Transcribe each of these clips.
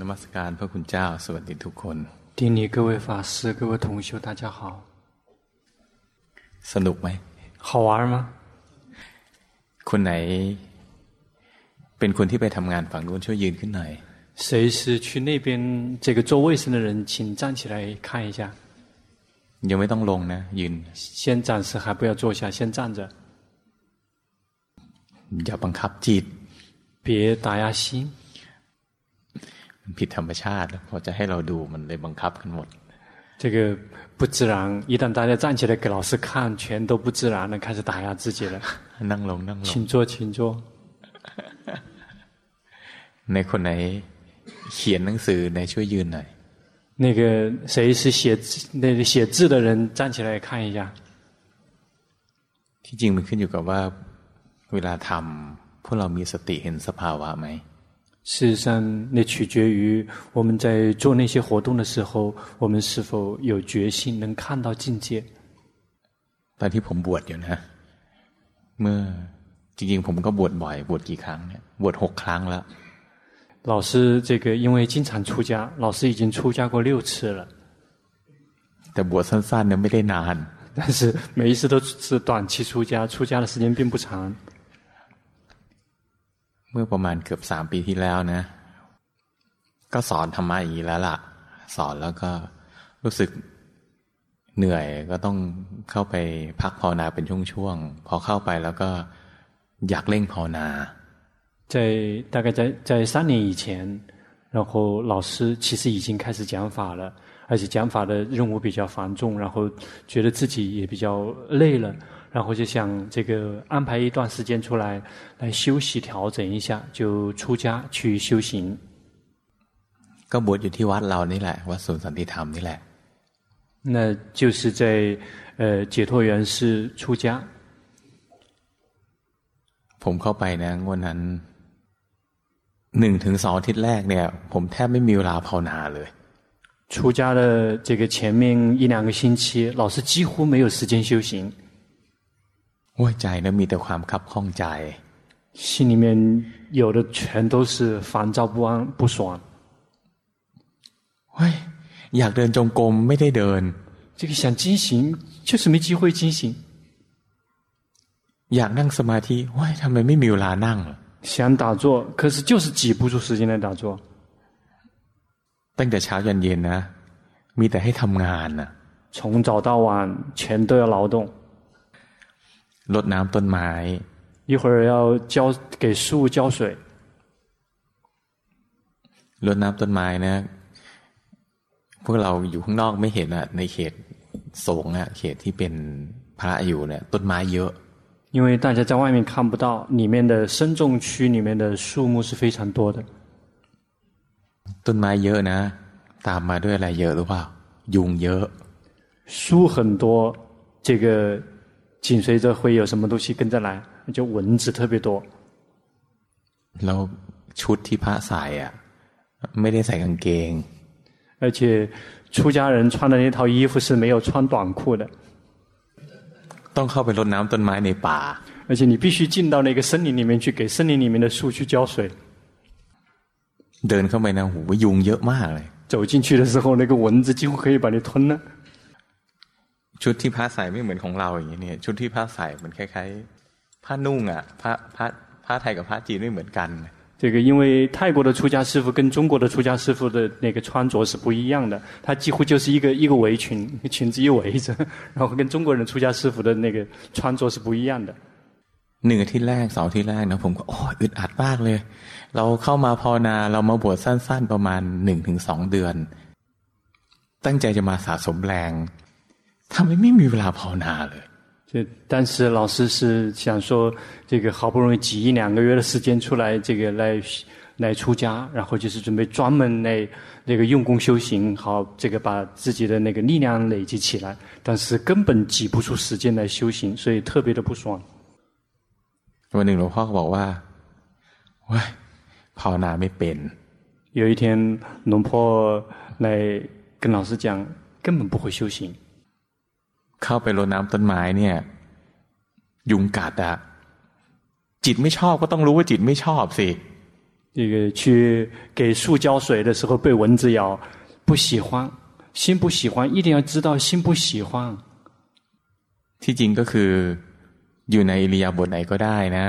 นมัสการพระคุณเจ้าสวัสดีทุกคน顶礼各位法师各位同修大家好สนุกไหม好玩吗คนไหน เป็นคนที่ไปทำงานฝั่งนู้นช่วยยืนขึ้นหน่อย谁是去那边这个做卫生的人请站起来看一下ยังไม่ต้องลงนะยืน先暂时还不要坐下先站着อย่าบังคับจิต别打压心 ผิดธรรมชาติพอจะให้เราดูมันเลยบังคับกันหมด这个不自然，一旦大家站起来给老师看，全都不自然了，开始打压自己了。นั่งลงนั่งลง请坐，请坐。ในคนไหนเขียนหนังสือในช่วยยืนหน่อย那个谁是写字那个写字的人站起来看一下。ที่จริงมันขึ้นอยู่กับว่าเวลาทำพวกเรามีสติเห็นสภาวะไหม 事实上，那取决于我们在做那些活动的时候，我们是否有决心，能看到境界。ตอนที่ผมบวชอยู่นะเมื่อจริงๆผมก็บวชบ่อยบวชกี่ครั้งเนี่ยบวชหกครั้งแล้ว老师，这个因为经常出家，老师已经出家过六次了。แต่บวชสั้นๆเนี่ยไม่ได้นาน但是每一次都是短期出家，出家的时间并不长。 เมื่อประมาณเกือบสามปีที่แล้วนะ ก็สอนธรรมะอย่างนี้แล้วล่ะ สอนแล้วก็รู้สึกเหนื่อยก็ต้องเข้าไปพักภาวนาเป็นช่วงๆพอเข้าไปแล้วก็อยากเร่งภาวนา在大概在在三年以前，然后老师其实已经开始讲法了，而且讲法的任务比较繁重，然后觉得自己也比较累了。 然后就想这个安排一段时间出来，来休息调整一下，就出家去修行。ก็บวชอยู่ที่วัดเรานี่แหละวัดศูนย์สันติธรรมนี่แหละ那就是在呃解脱园寺出家。ผมเข้าไปนะวันนั้นหนึ่งถึงสองอาทิตย์แรกเนี่ยผมแทบไม่มีเวลาภาวนาเลย出家的这个前面一两个星期，老师几乎没有时间修行。 โอ้ยใจนะมีแต่ความคับข้องใจ心里面有的全都是烦躁不安不爽เฮ้ยอยากเดินจงกรมไม่ได้เดิน这个想经行就是没机会经行อยากนั่งสมาธิเฮ้ยทำไมไม่มีเวลานั่ง想打坐可是就是挤不出时间来打坐ตั้งแต่เช้ายันเย็นนะมีแต่ให้ทำงานนะ从早到晚全都要劳动 รดน้ำต้นไม้一会儿要浇给树浇水รดน้ำต้นไม้นะพวกเราอยู่ข้างนอกไม่เห็นอ่ะในเขตสงฆ์อ่ะเขตที่เป็นพระอยู่เนี่ยต้นไม้เยอะ因为大家在外面看不到，里面的僧众区里面的树木是非常多的。ต้นไม้เยอะนะตามมาด้วยอะไรเยอะหรือเปล่ายุงเยอะ树很多，这个。 紧随着会有什么东西跟着来，就蚊子特别多。แล้วชุดที่พระใส่อ่ะไม่ได้ใส่กางเกง而且出家人穿的那套衣服是没有穿短裤的。ต้องเข้าไปรดน้ำต้นไม้ในป่า而且你必须进到那个森林里面去，给森林里面的树去浇水。เดินเข้าไปนะหูยุงเยอะมากเลย走进去的时候，那个蚊子几乎可以把你吞了。 ชุดที่พระใส่ไม่เหมือนของเราอย่างนี้เนี่ยชุดที่พระใส่มันคล้ายๆผ้านุ่งอ่ะพระพระพระไทยกับพระจีนไม่เหมือนกัน这个因为泰国的出家师父跟中国的出家师父的那个穿着是不一样的，他几乎就是一个一个围裙，裙子一围着，然后跟中国人出家师父的那个穿着是不一样的。หนึ่งอาทิตย์แรกสองอาทิตย์แรกนะผมก็โอ้อึดอัดมากเลย เราเข้ามาภาวนาเรามาบวชสั้นๆประมาณหนึ่งถึงสองเดือน ตั้งใจจะมาสะสมแรง 他们没有เวลาภาวนาเลย就但是老师是想说，这个好不容易挤一两个月的时间出来，这个来来出家，然后就是准备专门来那个用功修行，好这个把自己的那个力量累积起来，但是根本挤不出时间来修行，所以特别的不爽。วันหนึ่งหลวงพ่อก็บอกว่าว้ยภาวนาไม่เป็น有一天，龙婆来跟老师讲，根本不会修行。 เข้าไปรดน้ำต้นไม้เนี่ย ยุงกัดอะจิตไม่ชอบก็ต้องรู้ว่าจิตไม่ชอบสิ这 这个去给树浇水的时候被蚊子咬，不喜欢，心不喜欢，一定要知道心不喜欢。ที่จริงก็คืออยู่ในอิริยาบถไหนก็ได้นะ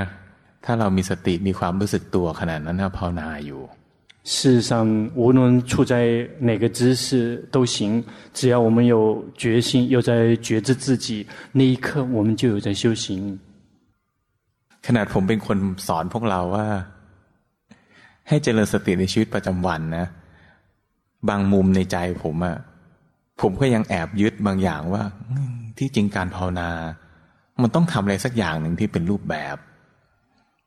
ถ้าเรามีสติมีความรู้สึกตัวขนาดนั้นภาวนาอยู่ 事实上，无论处在哪个姿势都行，只要我们有决心，又在觉知自己，那一刻我们就有在修行。ขนาดผมเป็นคนสอนพวกเราว่าให้เจริญสติในชีวิตประจำวันนะบางมุมในใจผมอะผมก็ยังแอบยึดบางอย่างว่าที่จริงการภาวนา มันต้องทำอะไรสักอย่างหนึ่งที่เป็นรูปแบบ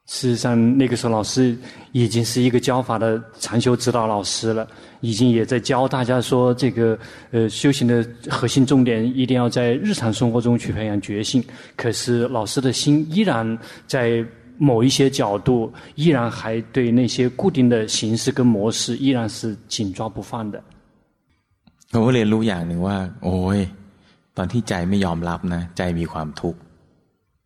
事实上，那个时候老师已经是一个教法的禅修指导老师了，已经也在教大家说，这个呃修行的核心重点一定要在日常生活中去培养觉性。可是老师的心依然在某一些角度，依然还对那些固定的形式跟模式，依然是紧抓不放的。我เรียนรู้อย่างหนึ่งว่าโอ้ยตอนที่ใจไม่ยอมรับนะใจมีความทุกข์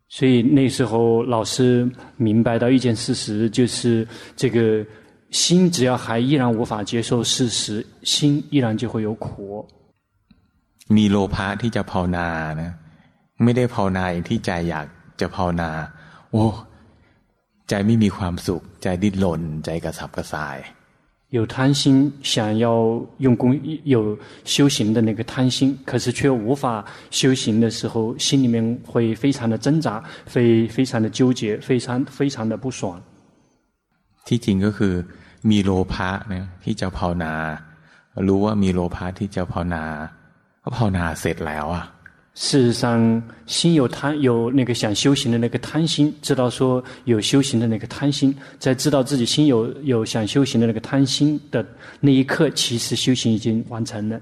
所以那时候老师明白到一件事实，就是这个心只要还依然无法接受事实，心依然就会有苦。มีโลภะที่จะภาวนานะไม่ได้ภาวนาอย่างที่ใจอยากจะภาวนาโอ้ใจไม่มีความสุขใจดิ้นรนใจกระสับกระส่าย 有贪心，想要用功有修行的那个贪心，可是却无法修行的时候，心里面会非常的挣扎，会非常的纠结，非常非常的不爽。ที่จริงก็คือมีโลภะนะที่จะภาวนารู้ว่ามีโลภะที่จะภาวนาก็ภาวนาเสร็จแล้วอ่ะ 事实上，心有贪，有那个想修行的那个贪心，知道说有修行的那个贪心，在知道自己心有有想修行的那个贪心的那一刻，其实修行已经完成了。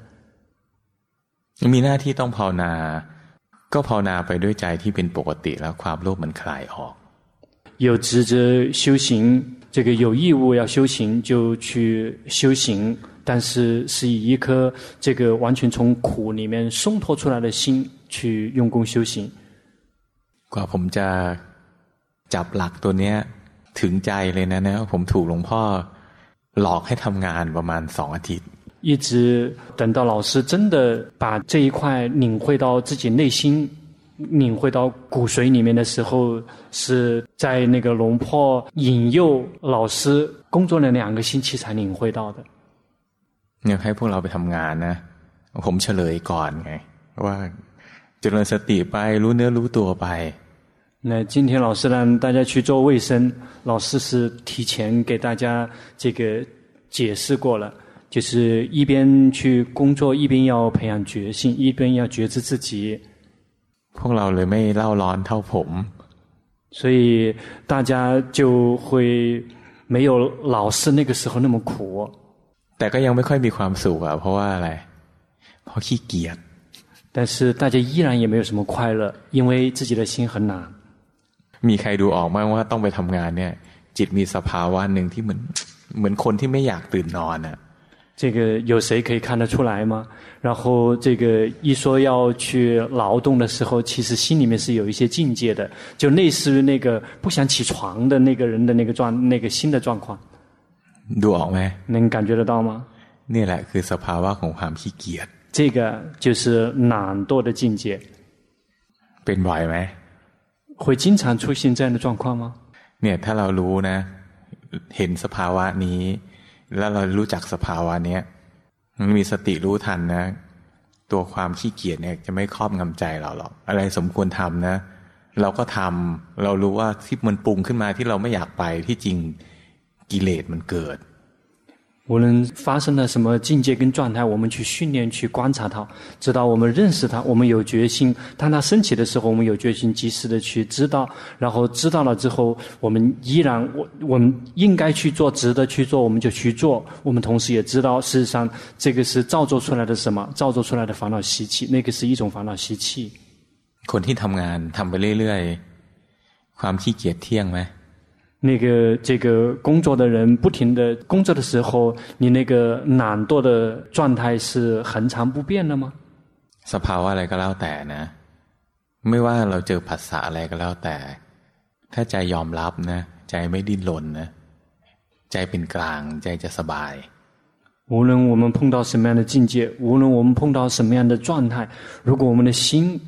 มีหน้าที่ต้องภาวนา ก็ภาวนาไปด้วยใจที่เป็นปกติแล้วความโลภมันคลายออก。有职责修行，这个有义务要修行，就去修行。但是是以一颗这个完全从苦里面松脱出来的心 去用功修行。กว่าผมจะจับหลักตัวเนี้ยถึงใจเลยนะนะผมถูกหลวงพ่อหลอกให้ทำงานประมาณสองอาทิตย์一直等到老师真的把这一块领会到自己内心，领会到骨髓里面的时候，是在那个龙坡引诱老师工作了两个星期才领会到的。อยากให้พวกเราไปทำงานนะผมเฉลยก่อนไงว่าเ จริญสติไปรู้เนื้อรู้ตัวไป那今天老师让大家去做卫生，老师是提前给大家这个解释过了，就是一边去工作，一边要培养觉性，一边要觉知自己。พวกเราเลยไม่เล่าร้อนเท่าผม所以大家就会没有老师那个时候那么苦。แต่ก็ยังไม่ค่อยมีความสุข啊เพราะว่าอะไรเพราะขี้เกียจ 但是大家依然也没有什么快乐，因为自己的心很难。มีใครดูออกไหมว่าต้องไปทำงานเนี่ยจิตมีสภาวะหนึ่งที่เหมือนเหมือนคนที่ไม่อยากตื่นนอน啊这个有谁可以看得出来吗？然后这个一说要去劳动的时候，其实心里面是有一些境界的，就类似于那个不想起床的那个人的那个状那个心的状况。ดูออกไหม能感觉得到吗？นี่แหละคือสภาวะของความขี้เกียจ 这个就是懒惰的境界。เป็นบ่อยไหม会经常出现这样的状况吗？เนี่ยถ้าเรารู้นะเห็นสภาวะนี้ แล้วเรารู้จักสภาวะเนี้ยมันมีสติรู้ทันนะ ตัวความขี้เกียจเนี่ยจะไม่ครอบงำใจเราหรอกอะไรสมควรทำนะ เราก็ทำเรารู้ว่าที่มันปรุงขึ้นมาที่เราไม่อยากไปที่จริงกิเลสมันเกิด 无论发生了什么境界跟状态，我们去训练、去观察它，直到我们认识它，我们有决心。当它升起的时候，我们有决心及时的去知道，然后知道了之后，我们依然我我们应该去做，值得去做，我们就去做。我们同时也知道，事实上这个是造作出来的什么？造作出来的烦恼习气，那个是一种烦恼习气。คนที่ทำงานทำไปเรื่อยๆความขี้เกียจเที่ยงไหม 那个这个工作的人不停的工作的时候，你那个懒惰的状态是恒常不变的吗？สภาวะอะไรก็แล้วแต่นะไม่ว่าเราเจอภาษาอะไรก็แล้วแต่ถ้าใจยอมรับนะใจไม่ดิ้นรนนะ ใจเป็นกลางใจจะสบาย。无论我们碰到什么样的境界，无论我们碰到什么样的状态，如果我们的心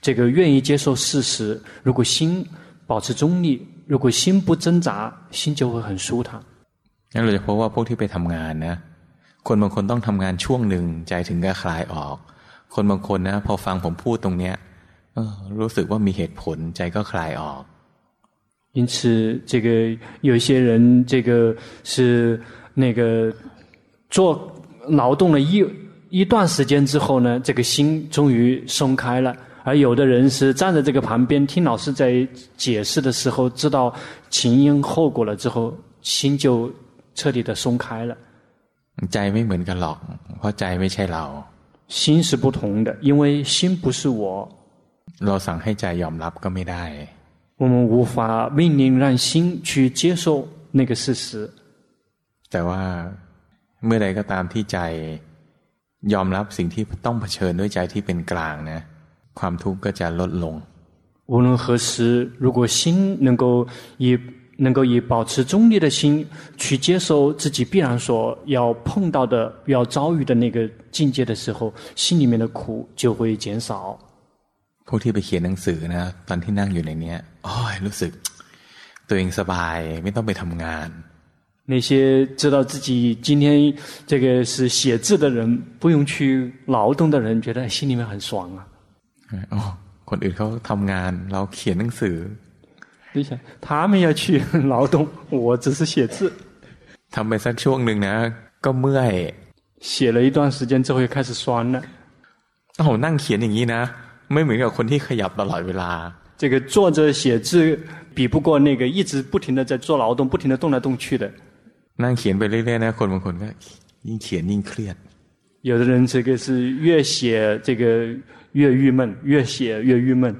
这个愿意接受事实，如果心保持中立， 如果心不挣扎，心就会很舒坦。งั้นเราจะพบว่าพวกที่ไปทำงานนะคนบางคนต้องทำงานช่วงหนึ่งใจถึงจะคลายออก คนบางคนนะพอฟังผมพูดตรงเนี้ยรู้สึกว่ามีเหตุผลใจก็คลายออก因此，这个有一些人，这个是那个做劳动了一一段时间之后呢，这个心终于松开了； 而有的人是站在这个旁边听老师在解释的时候，知道前因后果了之后，心就彻底的松开了。ใจไม่เหมือนกันหรอกเพราะใจไม่ใช่เรา心是不同的，因为心不是我。เราสั่งให้ใจยอมรับก็ไม่ได้。我们无法命令让心去接受那个事实。แต่ว่าเมื่อใดก็ตามที่ใจยอมรับสิ่งที่ต้องเผชิญด้วยใจที่เป็นกลางนะ ความทุกข์ก็จะลดลง。无论何时，如果心能够以能够以保持中立的心去接受自己必然所要碰到的、要遭遇的那个境界的时候，心里面的苦就会减少。พวกที่ไปเขียนหนังสือนะตอนที่นั่งอยู่ในเนี้ยโอ้ยรู้สึกตัวเองสบายไม่ต้องไปทำงาน那些知道自己今天这个是写字的人，不用去劳动的人，觉得心里面很爽啊。 哦，คนอื่นเขาทำงานเราเขียนหนังสือ你想，他们要去劳动，我只是写字。ทำไปสักช่วงหนึ่งนะก็เมื่อย写了一段时间之后，又开始酸了。โอ้นั่งเขียนอย่างนี้นะไม่เหมือนกับคนที่ขยับตลอดเวลา。这个坐着写字比不过那个一直不停的在做劳动、不停的动来动去的。นั่งเขียนไปเรื่อยๆนะคนบางคนก็ยิ่งเขียนยิ่งเครียด。 有的人这个是越写这个越郁闷，越写越郁闷。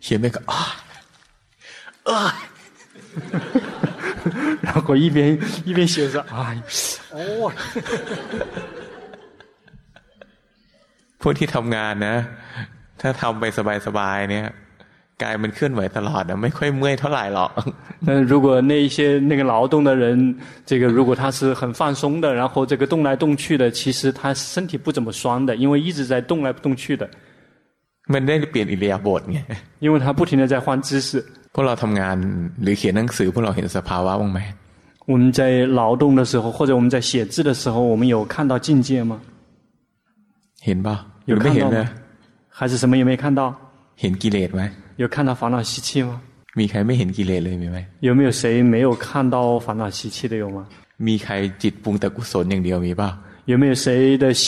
写那个啊啊，然后一边一边写着啊哦。พวกที่ทำงานนะถ้าทำไปสบายๆเนี่ย กายมันเคลื่อนไหวตลอดนะไม่ค่อยเมื่อยเท่าไหร่หรอก那如果那一些那个劳动的人，这个如果他是很放松的，然后这个动来动去的，其实他身体不怎么酸的，因为一直在动来动去的。มันได้เปลี่ยนอิริยาบถไง因为他不停的在换姿势。พวกเราทำงานหรือเขียนหนังสือพวกเราเห็นสภาวะบ้างไหม我们在劳动的时候，或者我们在写字的时候，我们有看到境界吗？เห็นป่ะ有看到吗？还是什么也没看到？ เห็นกิเลสไหม有看到烦恼习气吗？มีใครไม่เห็นกิเลสเลยมีไหม有没有谁没有看到烦恼习气的有吗？มีใครจิตปรุงแต่กุศลอย่างเดียวมีป่ะ有没有谁的心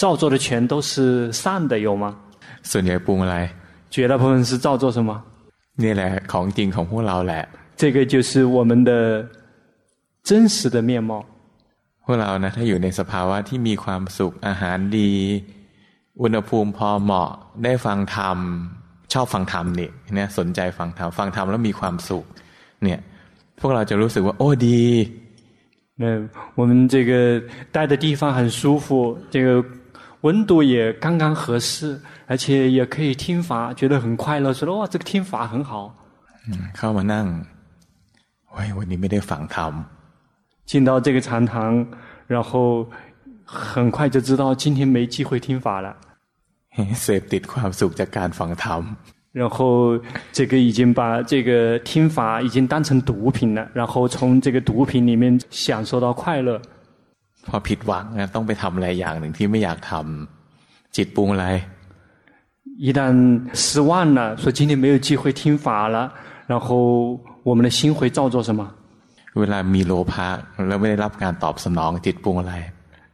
造作的全都是善的有吗？ส่วนใหญ่ปรุงอะไร绝大部分是造作什么？นี่แหละของจริงของพวกเราแหละ这个就是我们的真实的面貌。พวกเรานะถ้าอยู่ในสภาวะที่มีความสุขอาหารดี อุณหภูมิพอเหมาะได้ฟังธรรมชอบฟังธรรมนี่เนี่ยสนใจฟังธรรมฟังธรรมแล้วมีความสุขเนี่ยพวกเราจะรู้สึกว่าโอ้ดี那我们这个待的地方很舒服，这个温度也刚刚合适，而且也可以听法，觉得很快乐，说哇，这个听法很好。เข้ามานั่งโอ้ยวันนี้ไม่ได้ฟังธรรม进到这个禅堂，然后 很快就知道今天没机会听法了。เสพติดความสุขจากการฟังธรรม然后这个已经把这个听法已经当成毒品了，然后从这个毒品里面享受到快乐。พอผิดหวังนะต้องไปทำอะไรอย่างหนึ่งที่ไม่อยากทำจิตปรุงอะไร一旦失望了，说今天没有机会听法了，然后我们的心会造作什么？เวลามีโลภะแล้วไม่ได้รับการตอบสนองจิตปรุงอะไร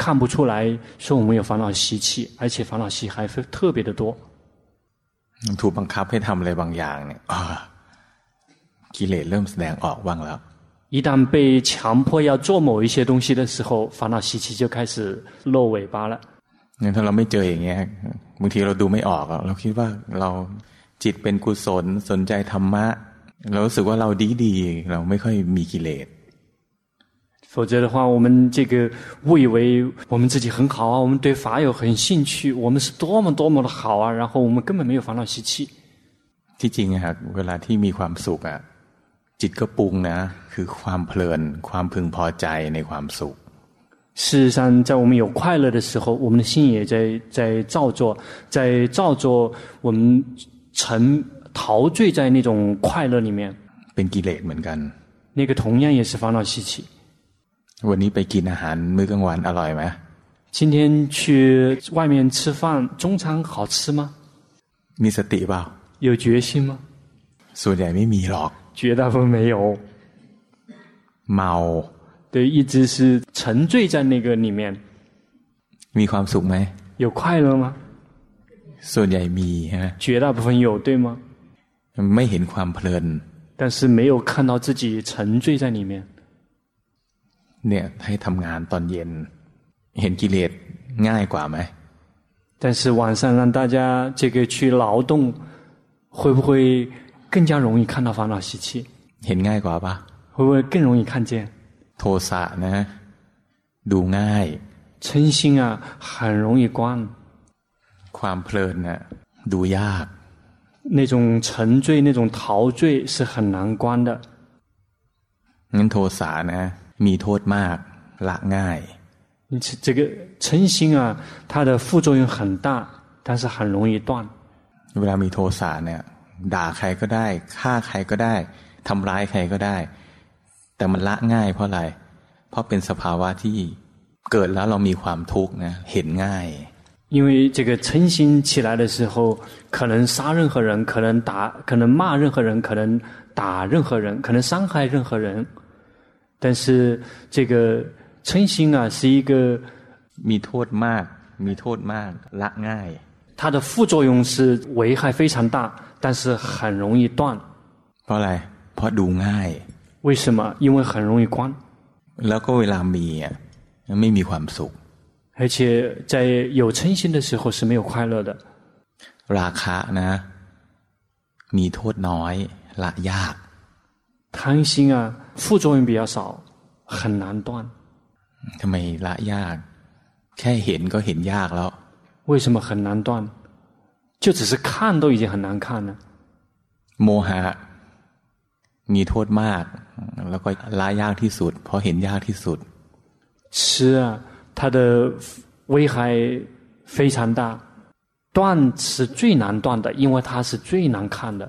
看不出来说我们有烦恼习气，而且烦恼习还是特别的多。ถูกบังคับให้ทำอะไรบางอย่างเนี่ยกิเลสเริ่มแสดงออกบ้างแล้ว 一旦被强迫要做某一些东西的时候，烦恼习气就开始露尾巴了。งั้นถ้าเราไม่เจออย่างเงี้ยบางทีเราดูไม่ออกเราคิดว่าเราจิตเป็นกุศลสนใจธรรมะเรารู้สึกว่าเราดีดีเราไม่ค่อยมีกิเลส 否则的话，我们这个误以为我们自己很好啊，我们对法有很兴趣，我们是多么多么的好啊，然后我们根本没有烦恼习气。ที่จริงอะเวลาที่มีความสุขอะจิตก็ปรุงนะคือความเพลินความพึงพอใจในความสุข。事实上，在我们有快乐的时候，我们的心也在在造作，在造作我们沉陶醉在那种快乐里面。เป็นกิเลสเหมือนกัน。那个同样也是烦恼习气。 วันนี้ไปกินอาหารมื้อกลางวันอร่อยไหม今天去外面吃饭，中餐好吃吗？มีสติเปล่า有决心吗？ส่วนใหญ่ไม่มีหรอก绝大部分没有。เมา对，一直是沉醉在那个里面。มีความสุขไหม有快乐吗？ส่วนใหญ่มีฮะ绝大部分有，对吗？ไม่เห็นความเพลิน但是没有看到自己沉醉在里面。 เนี่ยให้ทำงานตอนเย็นเห็นกิเลสง่ายกว่าไหม但是晚上让大家这个去劳动，会不会更加容易看到烦恼习气？เห็นง่ายกว่าปะ会不会更容易看见？โทสะนะดูง่าย嗔心啊，很容易观。ความเพลินนะดูยาก那种沉醉、那种陶醉是很难观的。งั้นโทสะนะ มีโทษมากละง่าย因此这个嗔心啊，它的副作用很大，但是很容易断。เวลามีโทสะเนี่ยด่าใครก็ได้ฆ่าใครก็ได้ทำร้ายใครก็ได้ แต่มันละง่ายเพราะอะไร เพราะเป็นสภาวะที่เกิดแล้วเรามีความทุกข์นะเห็นง่าย因为这个嗔心起来的时候，可能杀任何人，可能打，可能骂任何人，可能打任何人，可能伤害任何人。 但是这个嗔心啊，是一个มีโทษมากมีโทษมากละง่าย它的副作用是危害非常大，但是很容易断。เพราะอะไรเพราะดูง่าย为什么？因为很容易观。แล้วก็เวลามีอ่ะไม่มีความสุข而且在有嗔心的时候是没有快乐的。ราคะนะมีโทษน้อยละยาก 贪心啊，副作用比较少，很难断。ทำไมละยากแค่เห็นก็เห็นยากแล้ว为什么很难断？就只是看都已经很难看了。โมหะมีโทษมากแล้วก็ละยากที่สุดเพราะเห็นยากที่สุด吃啊，它的危害非常大，断是最难断的，因为它是最难看的。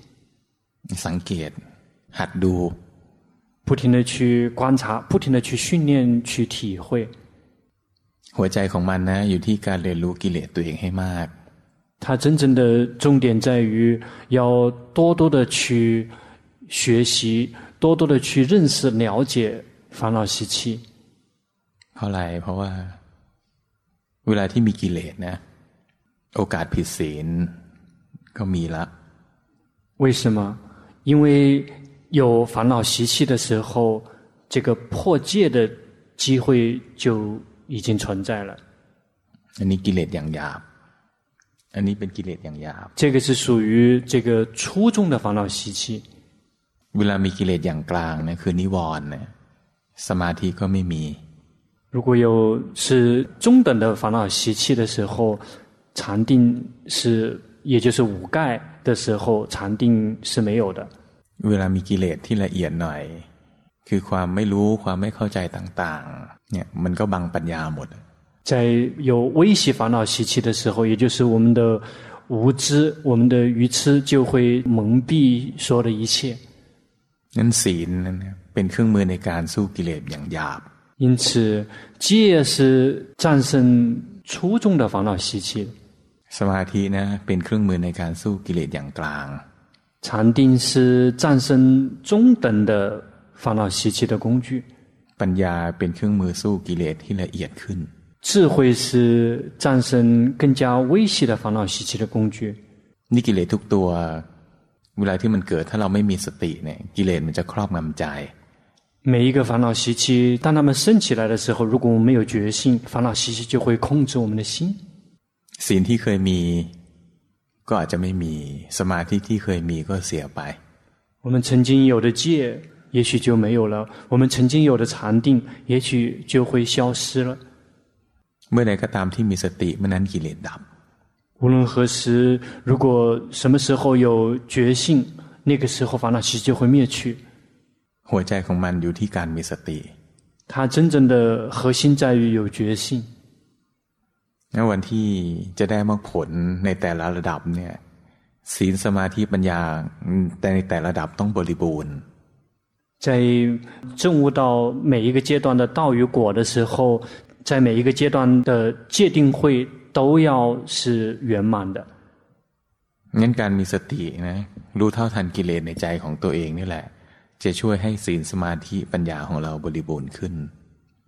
สังเกตหัดดู不停的去观察不停的去训练去体会หัวใจของมันนะอยู่ที่การเรียนรู้กิเลสตัวเองให้มาก它真正的重点在于要多多的去学习多多的去认识了解烦恼习气เพราะอะไรเพราะว่าเวลาที่มีกิเลสนะโอกาสผิดศีลก็มีละ为什么 因为有烦恼习气的时候，这个破戒的机会就已经存在了。อันนี้กิเลสอย่างหยาบอันนี้เป็นกิเลสอย่างหยาบ这个是属于这个初中的烦恼习气。เวลามีกิเลสอย่างกลางเนี่ยคือนิวรณ์เนี่ยสมาธิก็ไม่มี。如果有是中等的烦恼习气的时候，禅定是， 也就是五盖的时候，禅定是没有的。เวลามีกิเลสที่ละเอียดหน่อย คือความไม่รู้ความไม่เข้าใจต่างๆเนี่ยมันก็บังปัญญาหมด在有微细烦恼习气的时候，也就是我们的无知、我们的愚痴，就会蒙蔽所有的一切。นั้นศีลนั้น เป็นเครื่องมือในการสู้กิเลสอย่างหยาบ因此，戒是战胜粗重的烦恼习气。 สมาธินะเป็นเครื่องมือในการสู้กิเลสอย่างกลาง禅定是战胜中等的烦恼习气的工具。ปัญญาเป็นเครื่องมือสู้กิเลสที่ละเอียดขึ้น智慧是战胜更加微细的烦恼习气的工具。นี่กิเลสทุกตัวเวลาที่มันเกิดถ้าเราไม่มีสติเนี่ยกิเลสมันจะครอบงำใจ每一个烦恼习气，当他们升起来的时候，如果我们没有觉性，烦恼习气就会控制我们的心。 ศีลที่เคยมีก็อาจจะไม่มีสมาธิที่เคยมีก็เสียไป我们曾经有的戒，也许就没有了；我们曾经有的禅定，也许就会消失了。เมื่อใดก็ตามที่มีสติเมื่อนั้นกิเลสดับ无论何时，如果什么时候有觉性，那个时候烦恼习气就会灭去。หัวใจของมันอยู่ที่การมีสติ它真正的核心在于有觉性。 ในวันที่จะได้มรรคผลในแต่ละระดับเนี่ยศีลสมาธิปัญญาแต่ในแต่ละระดับต้องบริบูรณ์在证悟到每一个阶段的道与果的时候，在每一个阶段的戒定慧都要是圆满的。งั้นการมีสตินะรู้เท่าทันกิเลสในใจของตัวเองนี่แหละจะช่วยให้ศีลสมาธิปัญญาของเราบริบูรณ์ขึ้น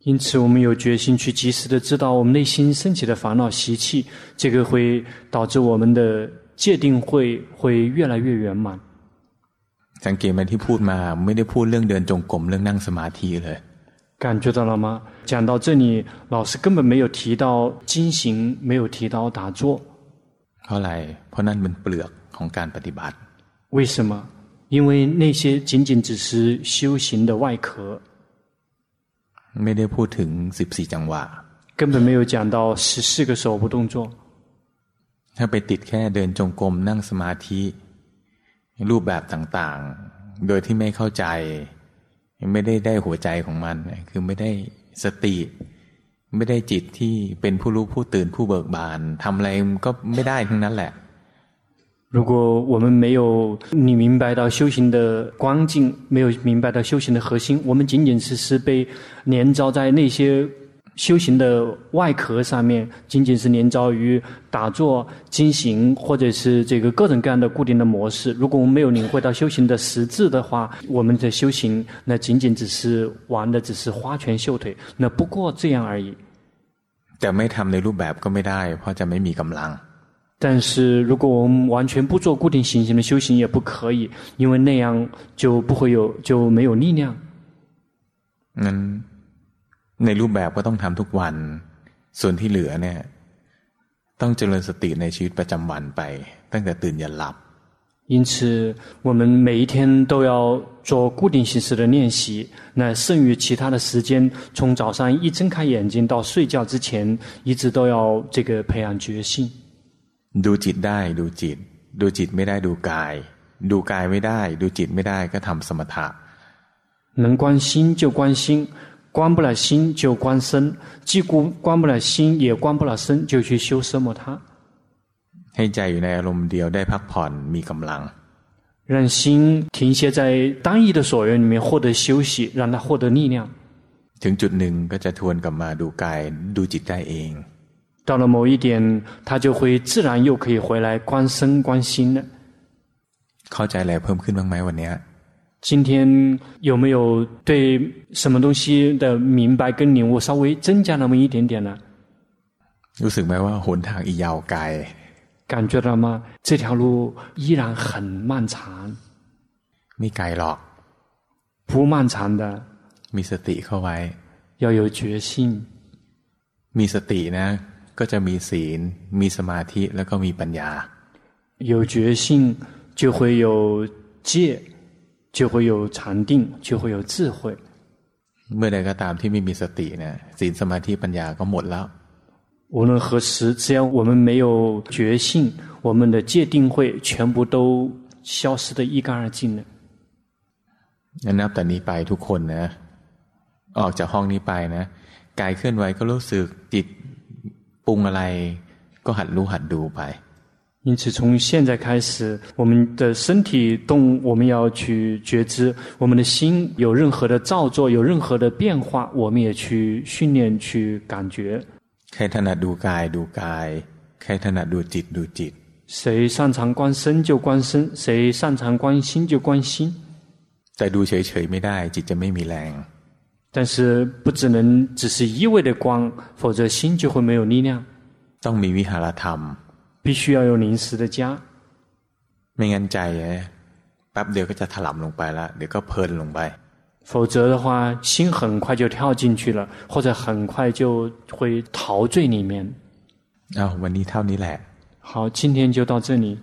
因此，我们有决心去及时的知道我们内心升起的烦恼习气，这个会导致我们的戒定慧会越来越圆满。สังเกตไหมที่พูดมาไม่ได้พูดเรื่องเดินจงกรมเรื่องนั่งสมาธิเลย感觉到了吗？讲到这里，老师根本没有提到经行，没有提到打坐。เพราะอะไรเพราะนั่นเป็นเปลือกของการปฏิบัติ为什么？因为那些仅仅只是修行的外壳， ไม่ได้พูดถึงสิบสี่จังหวะ根本没有讲到十四个手部动作。ถ้าไปติดแค่เดินจงกรมนั่งสมาธิ รูปแบบต่างๆ โดยที่ไม่เข้าใจ ไม่ได้ได้หัวใจของมัน คือไม่ได้สติ ไม่ได้จิตที่เป็นผู้รู้ผู้ตื่นผู้เบิกบานทำอะไรก็ไม่ได้ทั้งนั้นแหละ 如果我们没有你明白到修行的光景，没有明白到修行的核心，我们仅仅只是被黏着在那些修行的外壳上面，仅仅是黏着于打坐、经行，或者是这个各种各样的固定的模式。如果我们没有领会到修行的实质的话，我们的修行那仅仅只是玩的，只是花拳绣腿，那不过这样而已。แต่ไม่ทำในรูปแบบก็ไม่ได้เพราะจะไม่มีกำลัง 但是如果我们完全不做固定行星的修行也不可以，因为那样就不会有就没有力量。งั้นในรูปแบบก็ต้องทำทุกวัน ส่วนที่เหลือเนี่ยต้องเจริญสติในชีวิตประจำวันไป ตั้งแต่ตื่นยันหลับ。因此，我们每一天都要做固定形式的练习。那剩余其他的时间，从早上一睁开眼睛到睡觉之前，一直都要这个培养觉性。 ดูจิตได้ดูจิต ดูจิตไม่ได้ดูกาย ดูกายไม่ได้ ดูจิตไม่ได้ก็ทำสมถะ能观心就观心，观不了心就观身，既顾观不了心也观不了身，就去修奢摩他。ให้ใจอยู่ในอารมณ์เดียวได้พักผ่อนมีกำลัง让心停歇在单一的所缘里面获得休息，让它获得力量。ถึงจุดหนึ่งก็จะทวนกลับมาดูกายดูจิตได้เอง 到了某一点，他就会自然又可以回来观身观心了。เข้าใจอะไรเพิ่มขึ้นบ้างไหมวันนี้今天有没有对什么东西的明白跟领悟稍微增加那么一点点呢？รู้สึกไหมว่าหนทางอียาวไกล感觉到吗？这条路依然很漫长。ไม่ไกลหรอก不漫长的。มีสติเข้าไว้要有决心。มีสตินะ ก็จะมีศีลมีสมาธิแล้วก็มีปัญญา有决心就会有戒就会有禅定就会有智慧เมื่อใดก็ตามที่ไม่มีสติเนี่ยศีลสมาธิปัญญาก็หมดแล้ว无论何时只要我们没有决心我们的戒定慧全部都消失得一干二净了นับแต่นี้ไปทุกคนนะออกจากห้องนี้ไปนะกายเคลื่อนไหวก็รู้สึกจิต ปรุงอะไรก็หัดรู้หัดดูไป 因此，从现在开始，我们的身体动，我们要去觉知；我们的心有任何的造作，有任何的变化，我们也去训练，去感觉。ใครถนัดดูกายดูกายใครถนัดดูจิตดูจิต谁擅长观身就观身，谁擅长观心就观心。แต่ดูเฉยๆไม่ได้จิตจะไม่มีแรง 但是不只能只是一味的观，否则心就会没有力量。ต้องมีวิหารธรรม必须要有临时的家，ไม่งั้นใจแป๊บเดียวก็จะถลำลงไปแล้วเดี๋ยวก็เพลินลงไป否则的话，心很快就跳进去了，或者很快就会陶醉里面。啊，วันนี้เท่านี้แหละ。好，今天就到这里。